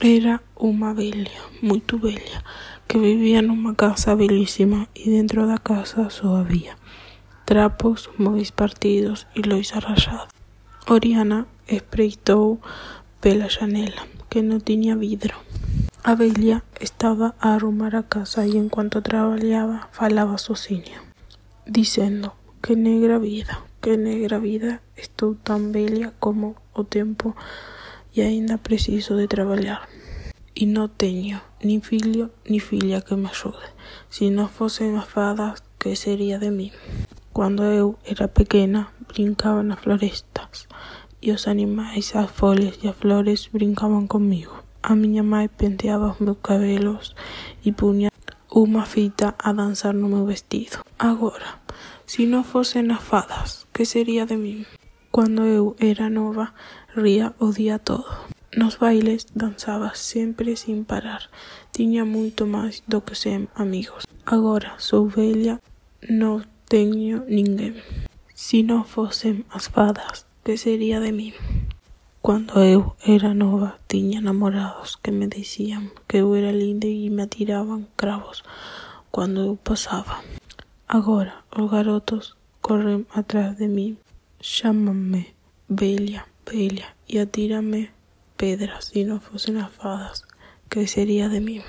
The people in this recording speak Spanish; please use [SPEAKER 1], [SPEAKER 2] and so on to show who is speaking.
[SPEAKER 1] Era una bella, muy bella, que vivía en una casa bellísima y dentro de la casa solo había trapos muy partidos y loisa rayada. Oriana espreitó pela janela, que no tenía vidro. A bella estaba a arrumar a casa y en cuanto trabajaba falaba sozinha, diciendo que negra vida, que negra vida, estoy tan bella como o tempo y ainda preciso de trabajar. Y no tengo ni filho ni filla que me ayude. Si no fuesen as fadas, que sería de mí? Cuando eu era pequena, brincaba nas florestas e os animais, as folhas e as flores brincaban comigo. A miña mãe penteaba os meus cabelos e puña unha fita a danzar no meu vestido. Agora, si non fosen as fadas, que sería de min? Cuando eu era nova, ría o día todo. Nos bailes danzaba sempre sin parar. Tiña moito máis do que sen amigos. Agora sou vella, non teño ninguén. Si non fosen as fadas, que sería de min? Cuando eu era nova, tiña namorados que me dicían que eu era linda e me atiraban cravos cuando eu pasaba. Agora os garotos corren atrás de min Chámanme Bella, Y atírame pedras si no fuesen las fadas, que sería de mí?